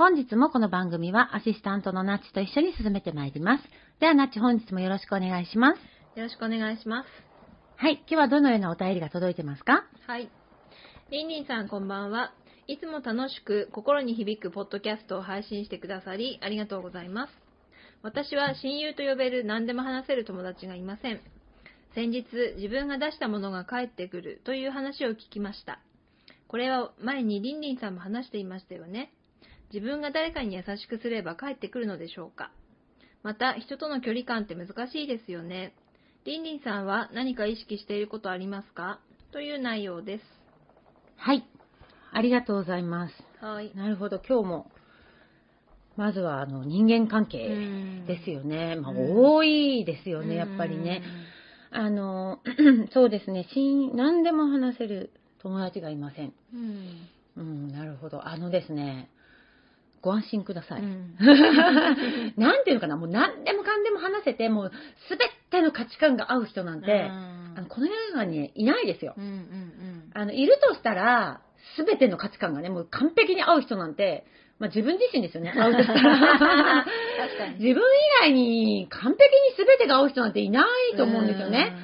本日もこの番組はアシスタントのナッチと一緒に進めてまいります。ではナッチ本日もよろしくお願いします。よろしくお願いします。はい、今日はどのようなお便りが届いてますか？はい。りんりんさんこんばんは。いつも楽しく心に響くポッドキャストを配信してくださりありがとうございます。私は親友と呼べる何でも話せる友達がいません。先日自分が出したものが返ってくるという話を聞きました。これは前にりんりんさんも話していましたよね。自分が誰かに優しくすれば返ってくるのでしょうか？また人との距離感って難しいですよね。りんりんさんは何か意識していることありますか？という内容です。はい、ありがとうございます。はい。なるほど、今日も、まずはあの人間関係うんですよね。まあ、うん多いですよね、やっぱりね。あの、そうですね、し何でも話せる友達がいません。うん。うん、なるほど。あのですね、ご安心ください。うん なんていうのかな、もう何でもかんでも話せて、もうすべての価値観が合う人なんて、あのこの世の中にいないですよ。うんうんうんあの、いるとしたら、すべての価値観がね、もう完璧に合う人なんて、まあ自分自身ですよね、合うとしたら。自分以外に完璧にすべてが合う人なんていないと思うんですよね。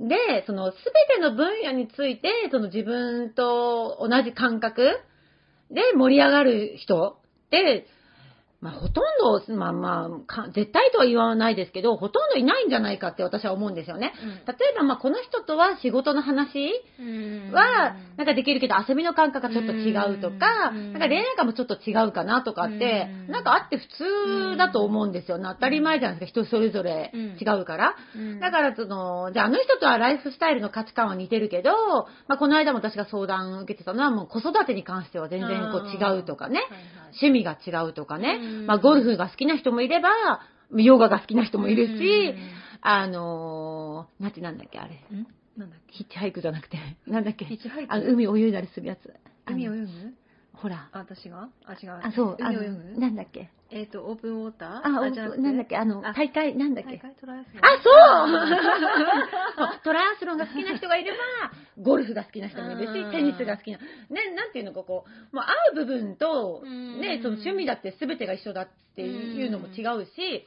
で、そのすべての分野について、その自分と同じ感覚で盛り上がる人って、まあほとんど、まあまあか、絶対とは言わないですけど、ほとんどいないんじゃないかって私は思うんですよね。例えば、まあこの人とは仕事の話うん。は、なんかできるけど遊びの感覚がちょっと違うとか、うん。なんか恋愛観もちょっと違うかなとかって、うん。なんかあって普通だと思うんですよね。当たり前じゃないですか、人それぞれ違うから。うん。だから、その、じゃああの人とはライフスタイルの価値観は似てるけど、まあこの間も私が相談を受けてたのは、もう子育てに関しては全然こう違うとかね、はいはい趣味が違うとかね、うんまあゴルフが好きな人もいれば、ヨガが好きな人もいるし、うん。あのー、なんてなんだっけ、あれ。ん？なんだっけ？ヒッチハイクじゃなくて、なんだっけ？ヒッチハイクあの海泳いだりするやつ。海泳ぐ？ほら。あ、私が？あ、違う。あ、そう、あのなんだっけ？えっと、オープンウォーター？あ、おじゃなくて？なんだっけ？あの、あ。大会、なんだっけ？大会トライアスロン。あ、そう！トライアスロンが好きな人がいれば、ゴルフが好きな人もいるし、うん。テニスが好きな。ね、なんていうのかこ？う、もう合う部分と、うん。ね、その趣味だって全てが一緒だっていうのも違うし、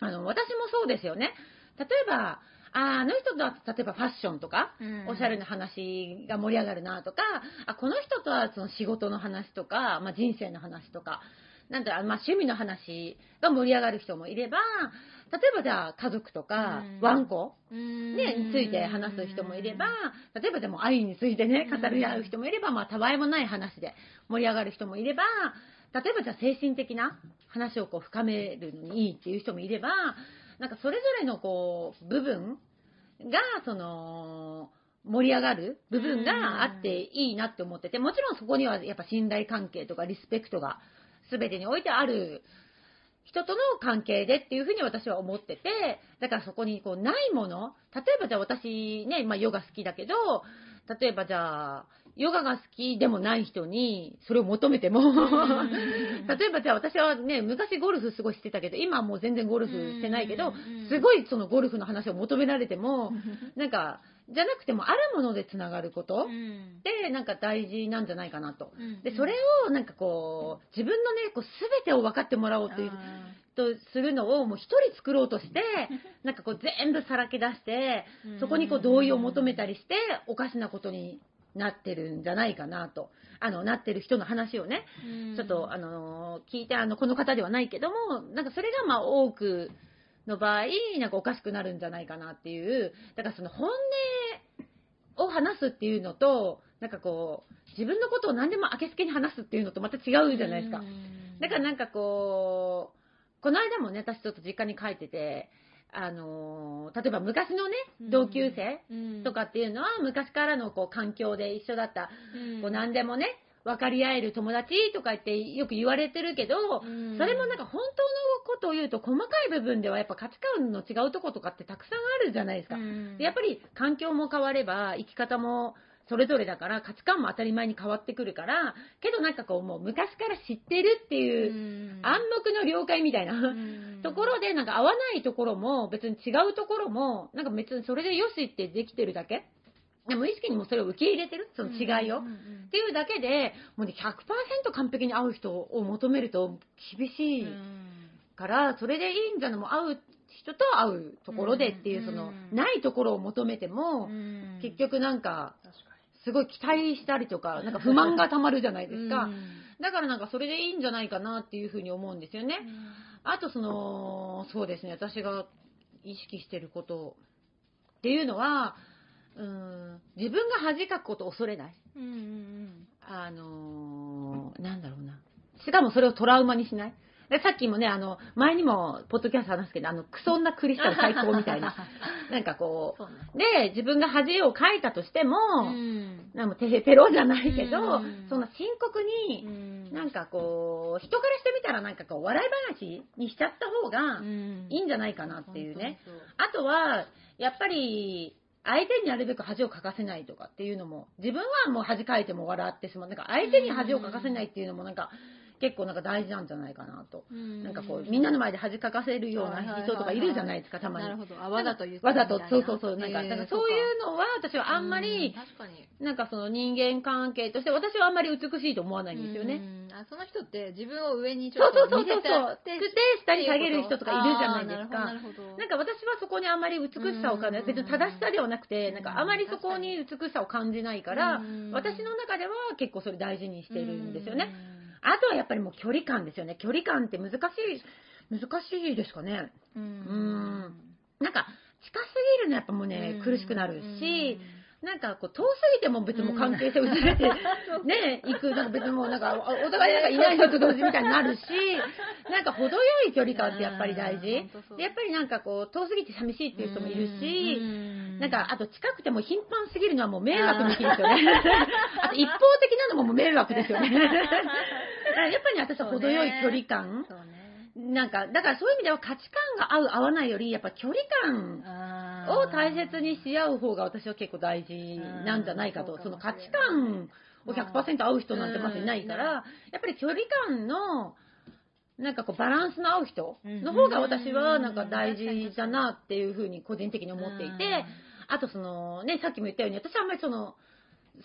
あの、私もそうですよね。例えば、ああの人とは例えばファッションとか、うん。おしゃれな話が盛り上がるなとか、あこの人とはその仕事の話とか、まあ、人生の話とか、なんだまあ、趣味の話が盛り上がる人もいれば、例えばじゃあ家族とか、うん。ワンコ、うん。ね、について話す人もいれば、例えばでも愛についてね、語り合う人もいれば、まあ、たわいもない話で盛り上がる人もいれば、例えばじゃあ精神的な話をこう深めるのにいいっていう人もいれば、なんかそれぞれのこう、部分が、その、盛り上がる部分があっていいなって思ってて、もちろんそこにはやっぱ信頼関係とかリスペクトが全てにおいてある人との関係でっていうふうに私は思ってて、だからそこにこうないもの、例えばじゃあ私ね、まあヨガ好きだけど、例えばじゃあ、ヨガが好きでもない人にそれを求めても、例えばじゃあ私はね、昔ゴルフすごいしてたけど、今はもう全然ゴルフしてないけど、すごいそのゴルフの話を求められても、なんか、じゃなくてもあるものでつながることってなんか大事なんじゃないかなと。で、それをなんかこう、自分のね、こう全てを分かってもらおうという、とするのをもう一人作ろうとして、なんかこう全部さらけ出して、そこにこう同意を求めたりして、おかしなことになってるんじゃないかなと。あの、なってる人の話をね、ちょっと、あの、聞いて、あの、この方ではないけども、なんかそれがまあ多くの場合、なんかおかしくなるんじゃないかなっていう、だからその本音を話すっていうのと、なんかこう、自分のことを何でもあけすけに話すっていうのとまた違うじゃないですか。だからなんかこう、この間もね、私ちょっと実家に帰ってて、あの例えば昔のね、同級生とかっていうのは、昔からのこう環境で一緒だった、こう何でもね、分かり合える友達とか言ってよく言われてるけど、それもなんか本当のことを言うと細かい部分ではやっぱ価値観の違うとことかってたくさんあるじゃないですか。でやっぱり環境も変われば生き方もそれぞれだから価値観も当たり前に変わってくるから、けどなんかこうもう昔から知ってるっていう暗黙の了解みたいなところでなんか合わないところも別に違うところもなんか別にそれでよしってできてるだけ。で無意識にもそれを受け入れてる？その違いを？っていうだけで、もうね、100%完璧に合う人を求めると厳しいから、それでいいんじゃないもう会う人と会うところでっていう、その、ないところを求めても、結局なんか、すごい期待したりとか、なんか不満がたまるじゃないですか。だからなんかそれでいいんじゃないかなっていうふうに思うんですよね。あとその、そうですね、私が意識してることっていうのは、うん、自分が恥かくことを恐れない。あのーなんだろうな。しかもそれをトラウマにしない。でさっきもね、あの、前にも、ポッドキャスト話すけど、あの、クソ女クリスタル最高みたいな。なんかこそうねう、で、自分が恥をかいたとしても、うんなんかテヘペロじゃないけど、うんそんな深刻に、なんかこう、人からしてみたらなんかこう、笑い話にしちゃった方がいいんじゃないかなっていうね。あとは、やっぱり、相手になるべく恥をかかせないとかっていうのも、自分はもう恥かいても笑ってしまう。なんか相手に恥をかかせないっていうのもなんか、結構なんか大事なんじゃないかなと。なんかこう、みんなの前で恥かかせるような人とかいるじゃないですか、たまになる。ほど。あわざとわざとそうそうそう。なんか、からそういうのは私はあんまうり、確かに。なんかその人間関係として、私はあんまり美しいと思わないんですよね。うん。あその人って自分を上にちそうょっとそうそうそう。見せてあってで、下に下げる人とかいるじゃないですか。なんか私はそこにあんまり美しさを感じない。うん別に正しさではなくて、なんかあまりそこに美しさを感じないからうん、私の中では結構それ大事にしてるんですよね。あとはやっぱりもう距離感ですよね。距離感って難しい、難しいですかね。うん。うんなんか近すぎるのやっぱもうね、苦しくなるし、なんかこう遠すぎても別にもう関係性薄れて、ね、行く、なんか別にもうなんかおお互いなんかいないのと同時みたいになるし、なんか程よい距離感ってやっぱり大事。でやっぱりなんかこう遠すぎて寂しいっていう人もいるし、うんなんか、あと近くても頻繁すぎるのはもう迷惑の日ですよね。あと一方的なのももう迷惑ですよね。だからやっぱり私は程よい距離感。なんか、だからそういう意味では価値観が合う合わないより、やっぱ距離感を大切にし合う方が私は結構大事なんじゃないかと。うん。その価値観を100%合う人なんてまずいないかうん。ら、やっぱり距離感の、なんかこうバランスの合う人の方が私はなんか大事だなっていうふうに個人的に思っていて、あとそのね、さっきも言ったように、私はあんまりその、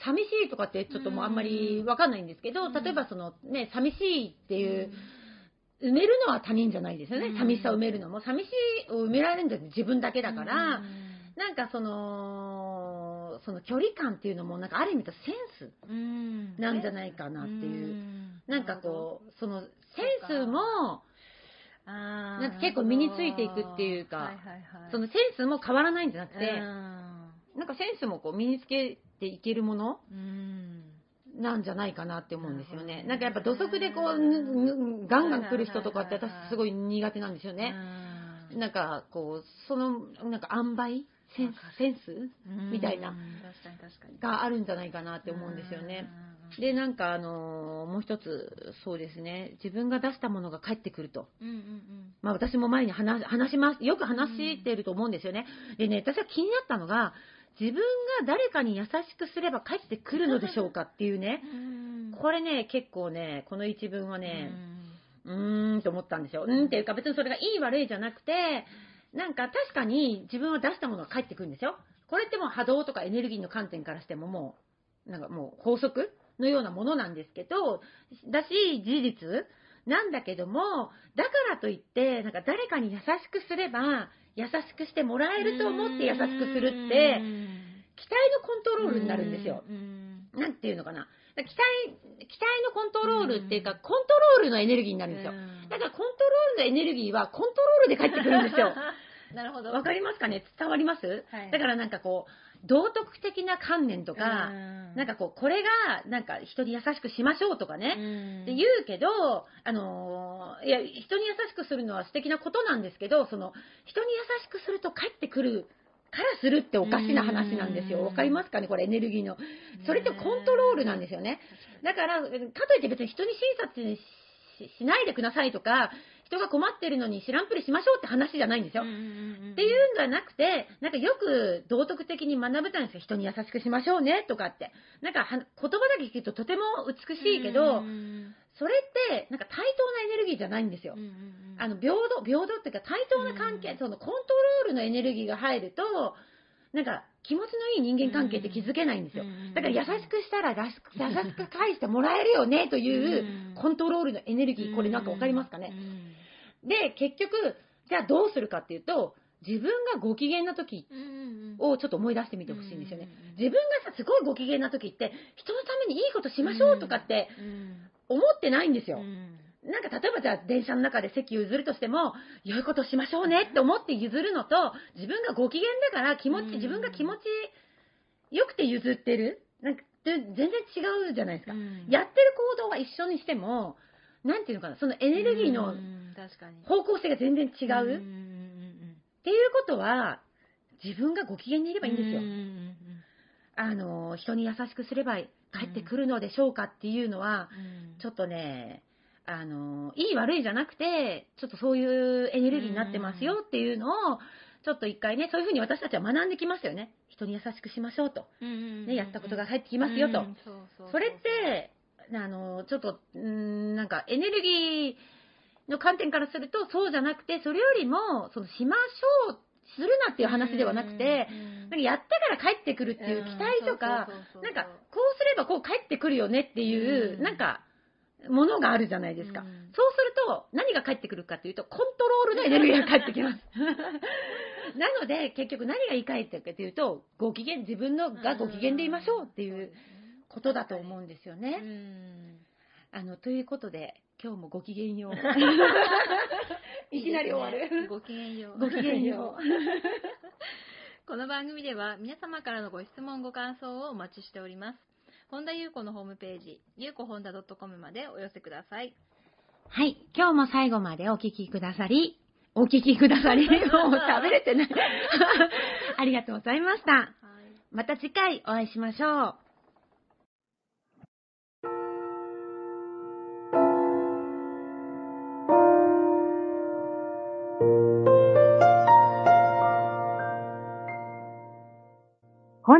寂しいとかってちょっともうあんまりわかんないんですけど、うん。例えばそのね、寂しいっていう、埋めるのは他人じゃないですよね。うん。寂しさを埋めるのも。寂しいを埋められるんだって自分だけだから、うん。なんかその、その距離感っていうのも、なんかある意味とセンスうん。なんじゃないかなっていう。ん。なんかこう、そのセンスも、なんか結構身についていくっていうかそのセンスも変わらないんじゃなくて、うん。なんかセンスもこう身につけていけるものうん。なんじゃないかなって思うんですよね。なんかやっぱ土足でこう、ガンガン来る人とかって私すごい苦手なんですよね。うん。なんかこう、その、なんか塩梅？センス？センス？うん。みたいな。があるんじゃないかなって思うんですよね。で、なんかあのーもう一つ、そうですね、自分が出したものが返ってくると。うんうんうん。まあ私も前に話話します、よく話してると思うんですよね。でね、私は気になったのが、自分が誰かに優しくすれば帰ってくるのでしょうかっていうね。これね、結構ね、この一文はね、うーんと思ったんですよ。うんっていうか別にそれがいい悪いじゃなくて、なんか確かに自分は出したものが返ってくるんですよ。これってもう波動とかエネルギーの観点からしてももう、なんかもう法則のようなものなんですけど、だし事実なんだけども、だからといって、なんか誰かに優しくすれば、優しくしてもらえると思って優しくするって、期待のコントロールになるんですよ。なんていうのかな。期待、期待のコントロールっていうか、コントロールのエネルギーになるんですよ。だからコントロールのエネルギーはコントロールで返ってくるんですよ。なるほど。わかりますかね？伝わります、はい、だからなんかこう、道徳的な観念とか、なんかこう、これが、なんか人に優しくしましょうとかね、って言うけど、あのー、いや、人に優しくするのは素敵なことなんですけど、その、人に優しくすると帰ってくるからするっておかしな話なんですよ。わかりますかね？これエネルギーの。それってコントロールなんですよね。だから、かといって別に人に親切しないでくださいとか、人が困ってるのに知らんぷりしましょうって話じゃないんですよ。っていうんじゃなくて、なんかよく道徳的に学ぶたんですよ。人に優しくしましょうねとかって。なんか言葉だけ聞くととても美しいけど、それってなんか対等なエネルギーじゃないんですよ。あの平等、平等っていうか対等な関係、そのコントロールのエネルギーが入ると、なんか気持ちのいい人間関係って気づけないんですよ。だから優しくしたら優しく返してもらえるよねというコントロールのエネルギー、これなんかわかりますかね？で、結局、じゃあどうするかっていうと、自分がご機嫌な時をちょっと思い出してみてほしいんですよね。自分がさ、すごいご機嫌な時って、人のためにいいことしましょうとかって思ってないんですよ。なんか例えばじゃあ電車の中で席譲るとしても、良いことしましょうねって思って譲るのと、自分がご機嫌だから気持ち、自分が気持ちよくて譲ってる。なんか全然違うじゃないですか。やってる行動は一緒にしても、なんていうのかな、そのエネルギーの方向性が全然違う。っていうことは、自分がご機嫌にいればいいんですよ。あの、人に優しくすれば帰ってくるのでしょうかっていうのは、ちょっとね、あの、いい悪いじゃなくて、ちょっとそういうエネルギーになってますよっていうのを、ちょっと一回ね、そういうふうに私たちは学んできますよね。人に優しくしましょうと。ね、やったことが返ってきますよと。それって、あの、ちょっと、んなんかエネルギーの観点からするとそうじゃなくて、それよりも、その、しましょう、するなっていう話ではなくて、なんかやったから帰ってくるっていう期待とか、なんか、こうすればこう帰ってくるよねっていう、なんか、ものがあるじゃないですか。そうすると、何が返ってくるかっていうと、コントロールのエネルギーが返ってきます。なので、結局何が言い換えてるかというと、ご機嫌、自分のがご機嫌でいましょうっていうことだと思うんですよね。あの、ということで、今日もごきげんよう。いきなり終わる。ごきげんよう。ごきげんよう。この番組では皆様からのご質問、ご感想をお待ちしております。本田優子のホームページ、ゆうこ本田 .com までお寄せください。はい。今日も最後までお聞きくださり、お聞きくださり、もう食べれてない。ありがとうございました。はい、また次回お会いしましょう。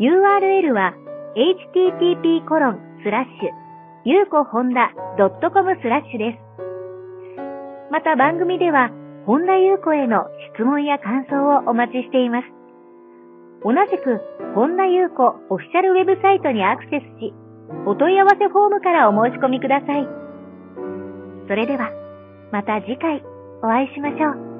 URL は http コロンスラッシュゆうこほんだ .com スラッシュです。また番組では、本田ゆう子への質問や感想をお待ちしています。同じく、本田ゆう子オフィシャルウェブサイトにアクセスし、お問い合わせフォームからお申し込みください。それでは、また次回お会いしましょう。